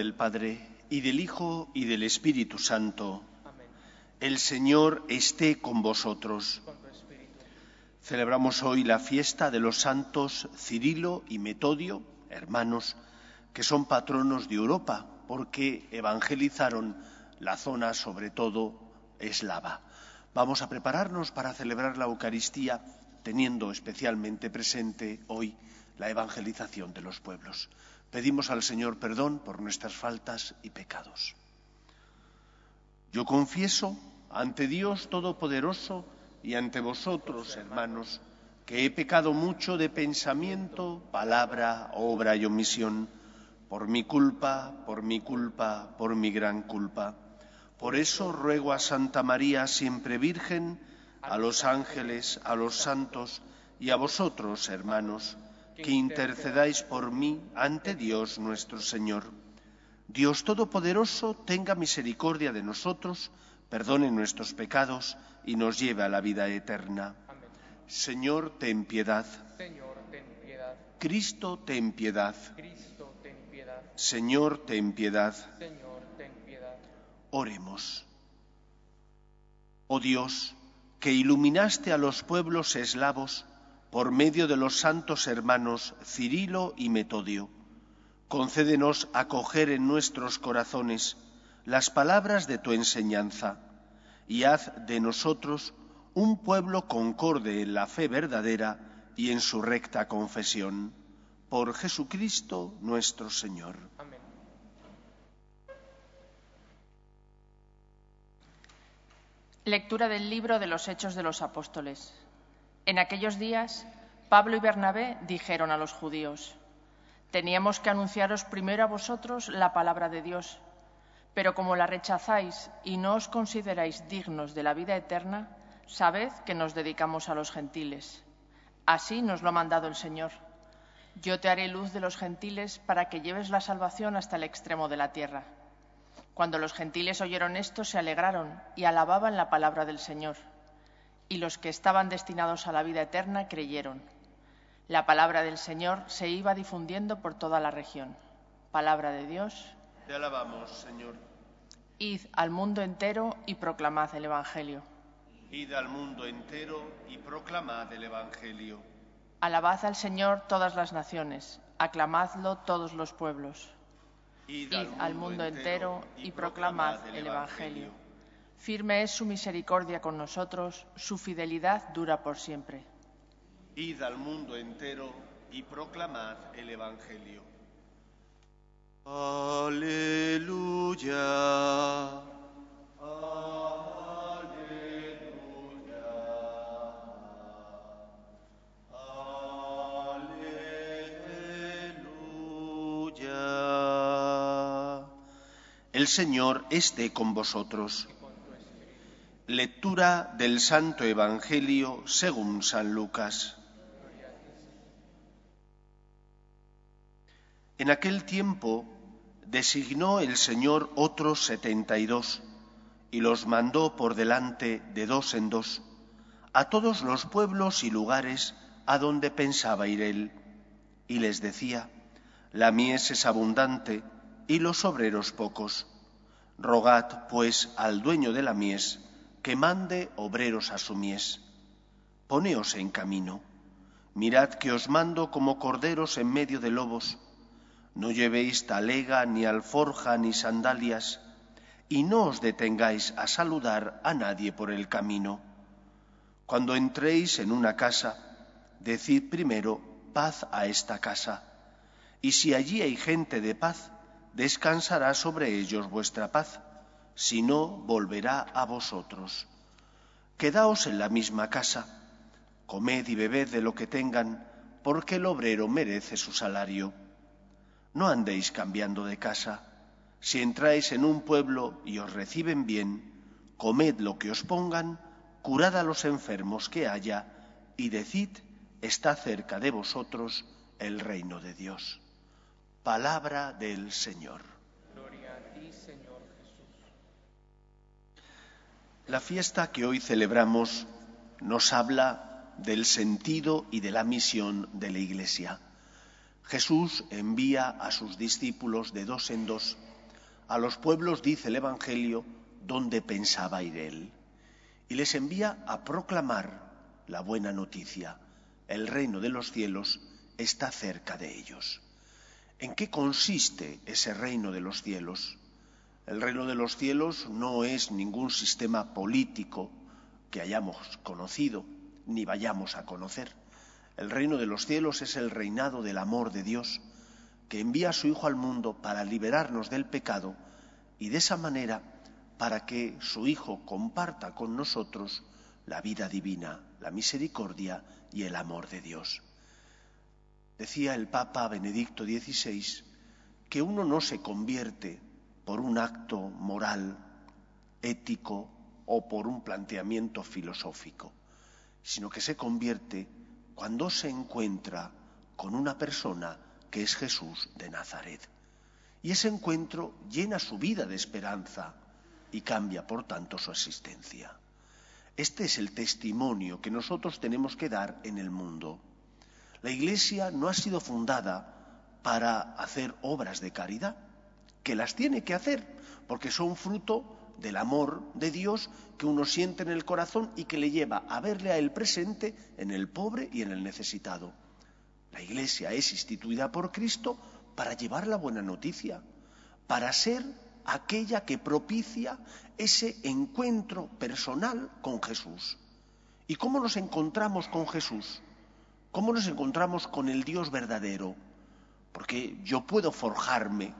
del Padre, y del Hijo, y del Espíritu Santo. El Señor esté con vosotros. Celebramos hoy la fiesta de los santos Cirilo y Metodio, hermanos, que son patronos de Europa, porque evangelizaron la zona, sobre todo eslava. Vamos a prepararnos para celebrar la Eucaristía, teniendo especialmente presente hoy la evangelización de los pueblos. Pedimos al Señor perdón por nuestras faltas y pecados. Yo confieso ante Dios Todopoderoso y ante vosotros, hermanos, que he pecado mucho de pensamiento, palabra, obra y omisión, por mi culpa, por mi culpa, por mi gran culpa. Por eso ruego a Santa María, siempre Virgen, a los ángeles, a los santos y a vosotros, hermanos, que intercedáis por mí ante Dios nuestro Señor. Dios Todopoderoso tenga misericordia de nosotros, perdone nuestros pecados y nos lleve a la vida eterna. Señor, ten piedad. Cristo, ten piedad. Señor, ten piedad. Oremos. Oh Dios, que iluminaste a los pueblos eslavos, por medio de los santos hermanos Cirilo y Metodio. Concédenos acoger en nuestros corazones las palabras de tu enseñanza y haz de nosotros un pueblo concorde en la fe verdadera y en su recta confesión. Por Jesucristo nuestro Señor. Amén. Lectura del libro de los Hechos de los Apóstoles. En aquellos días, Pablo y Bernabé dijeron a los judíos, teníamos que anunciaros primero a vosotros la palabra de Dios, pero como la rechazáis y no os consideráis dignos de la vida eterna, sabed que nos dedicamos a los gentiles. Así nos lo ha mandado el Señor. Yo te haré luz de los gentiles para que lleves la salvación hasta el extremo de la tierra. Cuando los gentiles oyeron esto, se alegraron y alababan la palabra del Señor y los que estaban destinados a la vida eterna creyeron. La palabra del Señor se iba difundiendo por toda la región. Palabra de Dios. Te alabamos, Señor. Id al mundo entero y proclamad el Evangelio. Id al mundo entero y proclamad el Evangelio. Alabad al Señor todas las naciones, aclamadlo todos los pueblos. Id, al, mundo entero y proclamad el Evangelio. Firme es su misericordia con nosotros, su fidelidad dura por siempre. Id al mundo entero y proclamad el Evangelio. Aleluya. Aleluya. Aleluya. El Señor esté con vosotros. Lectura del Santo Evangelio según San Lucas. En aquel tiempo designó el Señor otros setenta y dos y los mandó por delante de dos en dos a todos los pueblos y lugares a donde pensaba ir él. Y les decía, la mies es abundante y los obreros pocos. Rogad, pues, al dueño de la mies que mande obreros a su mies. Poneos en camino. Mirad que os mando como corderos en medio de lobos. No llevéis talega, ni alforja, ni sandalias, y no os detengáis a saludar a nadie por el camino. Cuando entréis en una casa, decid primero paz a esta casa, y si allí hay gente de paz, descansará sobre ellos vuestra paz si no, volverá a vosotros. Quedaos en la misma casa, comed y bebed de lo que tengan, porque el obrero merece su salario. No andéis cambiando de casa. Si entráis en un pueblo y os reciben bien, comed lo que os pongan, curad a los enfermos que haya, y decid, está cerca de vosotros el reino de Dios. Palabra del Señor. La fiesta que hoy celebramos nos habla del sentido y de la misión de la Iglesia. Jesús envía a sus discípulos de dos en dos. A los pueblos, dice el Evangelio, donde pensaba ir él. Y les envía a proclamar la buena noticia. El reino de los cielos está cerca de ellos. ¿En qué consiste ese reino de los cielos? El reino de los cielos no es ningún sistema político que hayamos conocido ni vayamos a conocer. El reino de los cielos es el reinado del amor de Dios, que envía a su Hijo al mundo para liberarnos del pecado y de esa manera para que su Hijo comparta con nosotros la vida divina, la misericordia y el amor de Dios. Decía el Papa Benedicto XVI que uno no se convierte por un acto moral, ético o por un planteamiento filosófico, sino que se convierte cuando se encuentra con una persona que es Jesús de Nazaret. Y ese encuentro llena su vida de esperanza y cambia, por tanto, su existencia. Este es el testimonio que nosotros tenemos que dar en el mundo. La Iglesia no ha sido fundada para hacer obras de caridad, que las tiene que hacer, porque son fruto del amor de Dios que uno siente en el corazón y que le lleva a verle a Él presente en el pobre y en el necesitado. La Iglesia es instituida por Cristo para llevar la buena noticia, para ser aquella que propicia ese encuentro personal con Jesús. ¿Y cómo nos encontramos con Jesús? ¿Cómo nos encontramos con el Dios verdadero? Porque yo puedo forjarme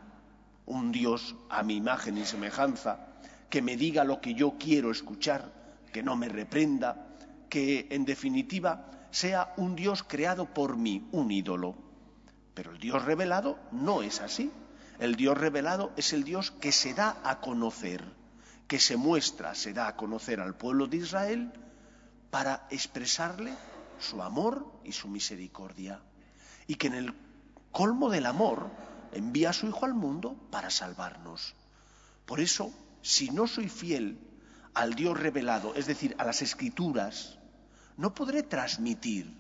un Dios a mi imagen y semejanza, que me diga lo que yo quiero escuchar, que no me reprenda, que en definitiva sea un Dios creado por mí, un ídolo. Pero el Dios revelado no es así. El Dios revelado es el Dios que se da a conocer, que se muestra, se da a conocer al pueblo de Israel para expresarle su amor y su misericordia. Y que en el colmo del amor envía a su Hijo al mundo para salvarnos. Por eso si no soy fiel al Dios revelado, es decir, a las escrituras, no podré transmitir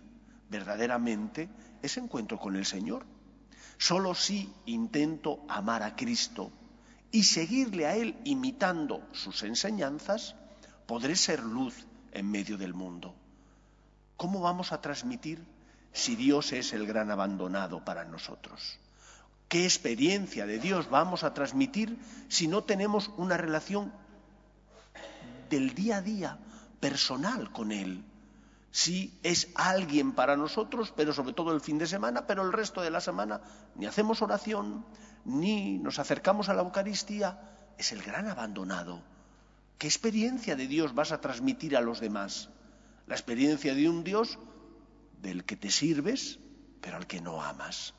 verdaderamente ese encuentro con el Señor. Solo si intento amar a Cristo y seguirle a Él imitando sus enseñanzas, podré ser luz en medio del mundo. ¿Cómo vamos a transmitir si Dios es el gran abandonado para nosotros? ¿Qué experiencia de Dios vamos a transmitir si no tenemos una relación del día a día, personal con Él? Si es alguien para nosotros, pero sobre todo el fin de semana, pero el resto de la semana ni hacemos oración, ni nos acercamos a la Eucaristía, es el gran abandonado. ¿Qué experiencia de Dios vas a transmitir a los demás? La experiencia de un Dios del que te sirves, pero al que no amas.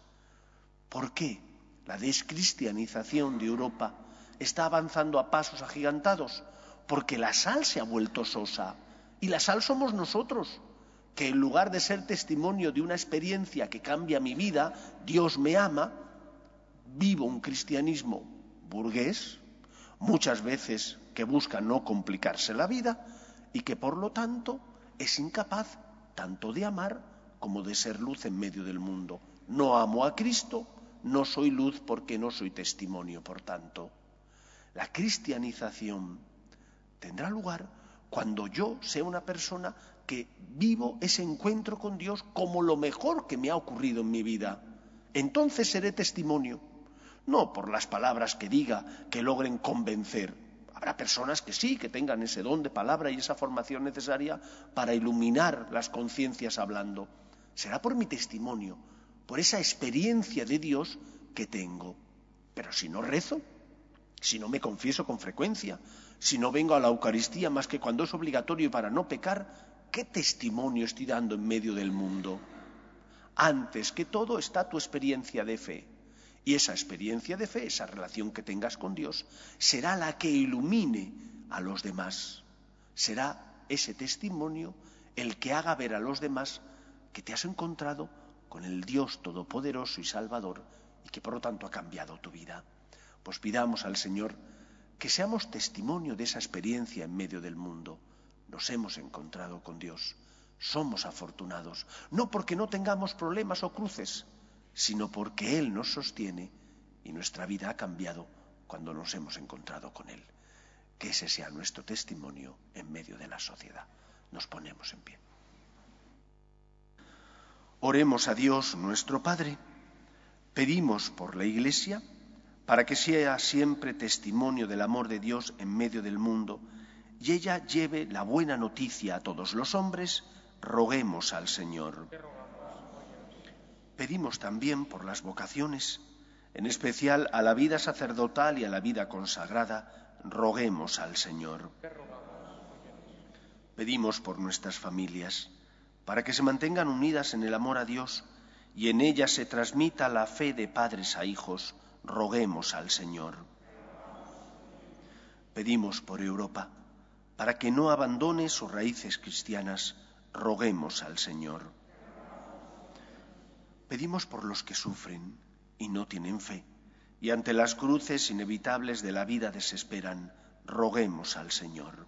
¿Por qué? La descristianización de Europa está avanzando a pasos agigantados porque la sal se ha vuelto sosa y la sal somos nosotros, que en lugar de ser testimonio de una experiencia que cambia mi vida, Dios me ama, vivo un cristianismo burgués, muchas veces que busca no complicarse la vida y que por lo tanto es incapaz tanto de amar como de ser luz en medio del mundo. No amo a Cristo, no soy luz porque no soy testimonio, por tanto. La cristianización tendrá lugar cuando yo sea una persona que vivo ese encuentro con Dios como lo mejor que me ha ocurrido en mi vida. Entonces seré testimonio, no por las palabras que diga que logren convencer. Habrá personas que sí, que tengan ese don de palabra y esa formación necesaria para iluminar las conciencias hablando. Será por mi testimonio, por esa experiencia de Dios que tengo. Pero si no rezo, si no me confieso con frecuencia, si no vengo a la Eucaristía más que cuando es obligatorio para no pecar, ¿qué testimonio estoy dando en medio del mundo? Antes que todo está tu experiencia de fe. Y esa experiencia de fe, esa relación que tengas con Dios, será la que ilumine a los demás. Será ese testimonio el que haga ver a los demás que te has encontrado con el Dios Todopoderoso y Salvador y que por lo tanto ha cambiado tu vida. Pues pidamos al Señor que seamos testimonio de esa experiencia en medio del mundo. Nos hemos encontrado con Dios. Somos afortunados, no porque no tengamos problemas o cruces, sino porque Él nos sostiene y nuestra vida ha cambiado cuando nos hemos encontrado con Él. Que ese sea nuestro testimonio en medio de la sociedad. Nos ponemos en pie. Oremos a Dios nuestro Padre. Pedimos por la Iglesia para que sea siempre testimonio del amor de Dios en medio del mundo y ella lleve la buena noticia a todos los hombres, roguemos al Señor. Pedimos también por las vocaciones, en especial a la vida sacerdotal y a la vida consagrada, roguemos al Señor. Pedimos por nuestras familias, para que se mantengan unidas en el amor a Dios y en ellas se transmita la fe de padres a hijos, roguemos al Señor. Pedimos por Europa, para que no abandone sus raíces cristianas, roguemos al Señor. Pedimos por los que sufren y no tienen fe, y ante las cruces inevitables de la vida desesperan, roguemos al Señor.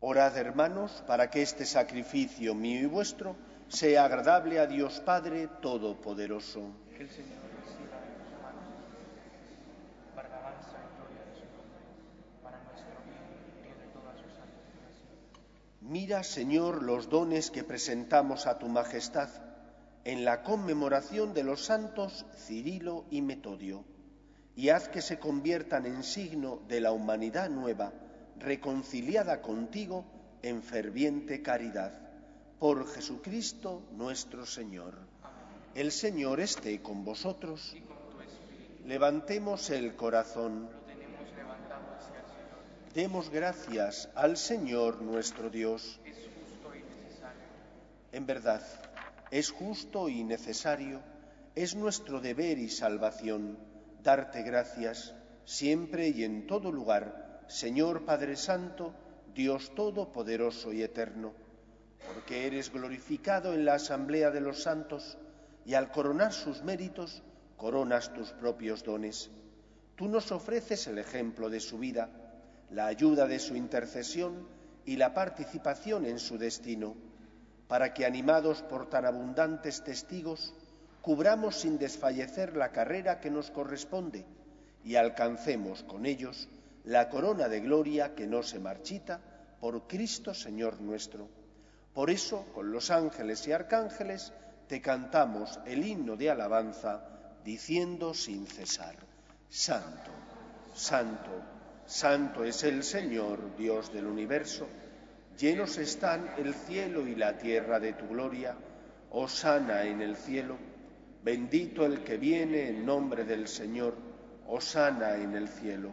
Orad, hermanos, para que este sacrificio mío y vuestro sea agradable a Dios Padre Todopoderoso. Que el Señor reciba de tus manos para alabanza y gloria de su nombre, para nuestro bien y de toda su santificación. Mira, Señor, los dones que presentamos a tu majestad en la conmemoración de los santos Cirilo y Metodio, y haz que se conviertan en signo de la humanidad nueva, reconciliada contigo en ferviente caridad. Por Jesucristo nuestro Señor. El Señor esté con vosotros. Levantemos el corazón. Demos gracias al Señor nuestro Dios. En verdad, es justo y necesario, es nuestro deber y salvación darte gracias siempre y en todo lugar, Señor Padre Santo, Dios Todopoderoso y Eterno, porque eres glorificado en la asamblea de los santos y al coronar sus méritos, coronas tus propios dones. Tú nos ofreces el ejemplo de su vida, la ayuda de su intercesión y la participación en su destino para que, animados por tan abundantes testigos, cubramos sin desfallecer la carrera que nos corresponde y alcancemos con ellos la corona de gloria que no se marchita por Cristo Señor nuestro. Por eso, con los ángeles y arcángeles, te cantamos el himno de alabanza, diciendo sin cesar, Santo, Santo, Santo es el Señor, Dios del universo. Llenos están el cielo y la tierra de tu gloria. Osana en el cielo. Bendito el que viene en nombre del Señor. Osana en el cielo.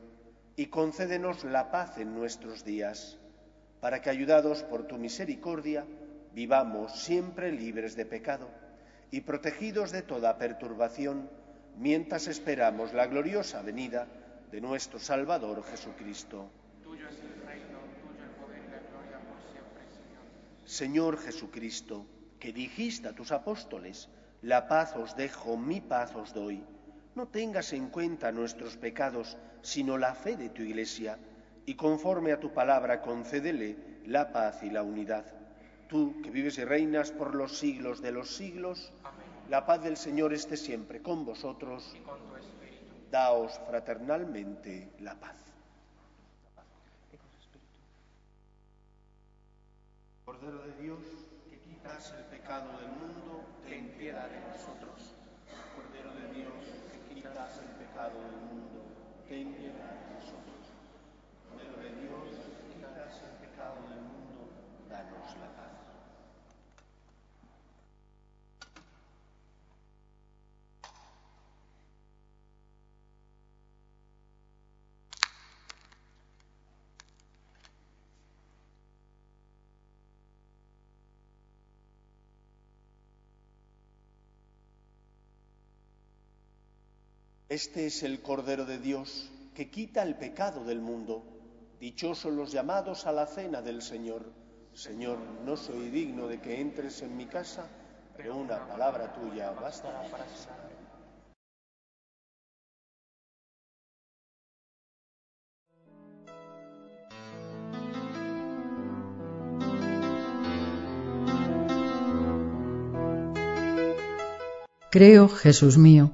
y concédenos la paz en nuestros días, para que, ayudados por tu misericordia, vivamos siempre libres de pecado y protegidos de toda perturbación, mientras esperamos la gloriosa venida de nuestro Salvador Jesucristo. Tuyo es el reino, tuyo el poder y la gloria por siempre, Señor. Señor Jesucristo, que dijiste a tus apóstoles, la paz os dejo, mi paz os doy no tengas en cuenta nuestros pecados, sino la fe de tu Iglesia, y conforme a tu palabra concédele la paz y la unidad. Tú, que vives y reinas por los siglos de los siglos, la paz del Señor esté siempre con vosotros. Y con tu espíritu. Daos fraternalmente la paz. Cordero de Dios, que quitas el pecado del mundo, ten piedad de nosotros. Cordero de Dios, que quitas el pecado del mundo, ten piedad de nosotros. Cordero de Dios, quitas el pecado del mundo, danos la paz. Este es el Cordero de Dios que quita el pecado del mundo. Dichosos los llamados a la cena del Señor. Señor, no soy digno de que entres en mi casa, pero una palabra tuya bastará para sanarme. Creo, Jesús mío,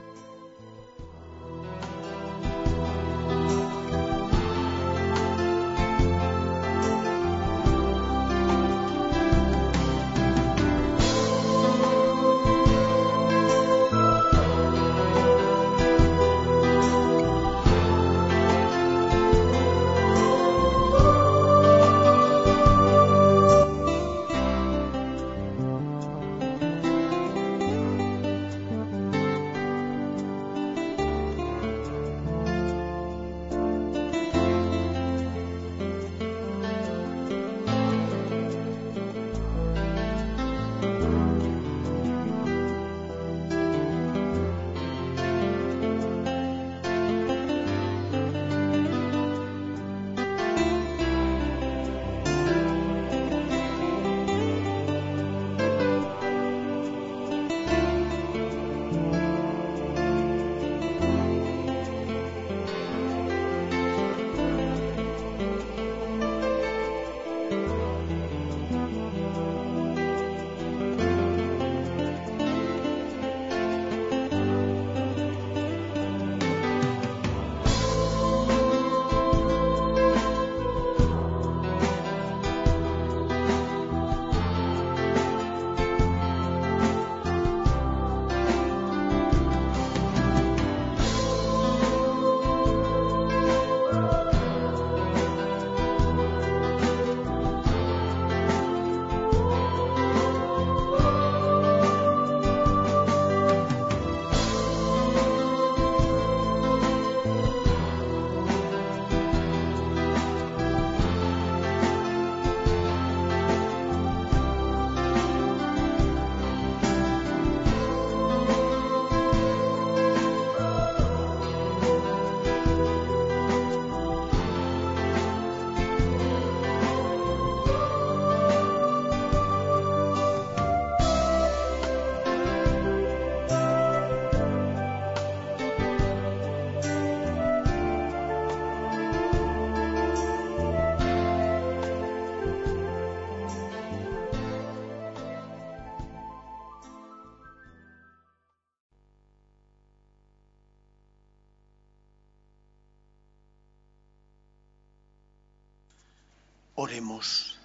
Oremos.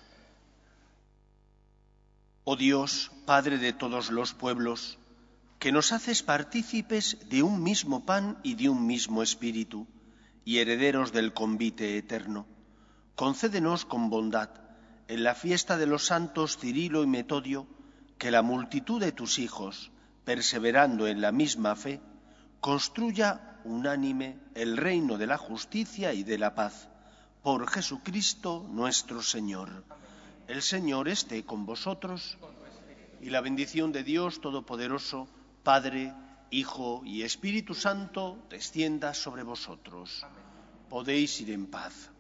Oh Dios, Padre de todos los pueblos, que nos haces partícipes de un mismo pan y de un mismo espíritu, y herederos del convite eterno, concédenos con bondad, en la fiesta de los santos Cirilo y Metodio, que la multitud de tus hijos, perseverando en la misma fe, construya unánime el reino de la justicia y de la paz por Jesucristo nuestro Señor. El Señor esté con vosotros y la bendición de Dios Todopoderoso, Padre, Hijo y Espíritu Santo, descienda sobre vosotros. Podéis ir en paz.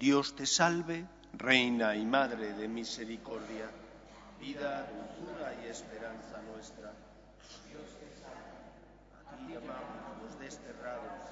Dios te salve, Reina y Madre de Misericordia, vida, dulzura y esperanza nuestra. Dios te salve. A ti llamamos los desterrados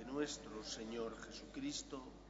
nuestro Señor Jesucristo.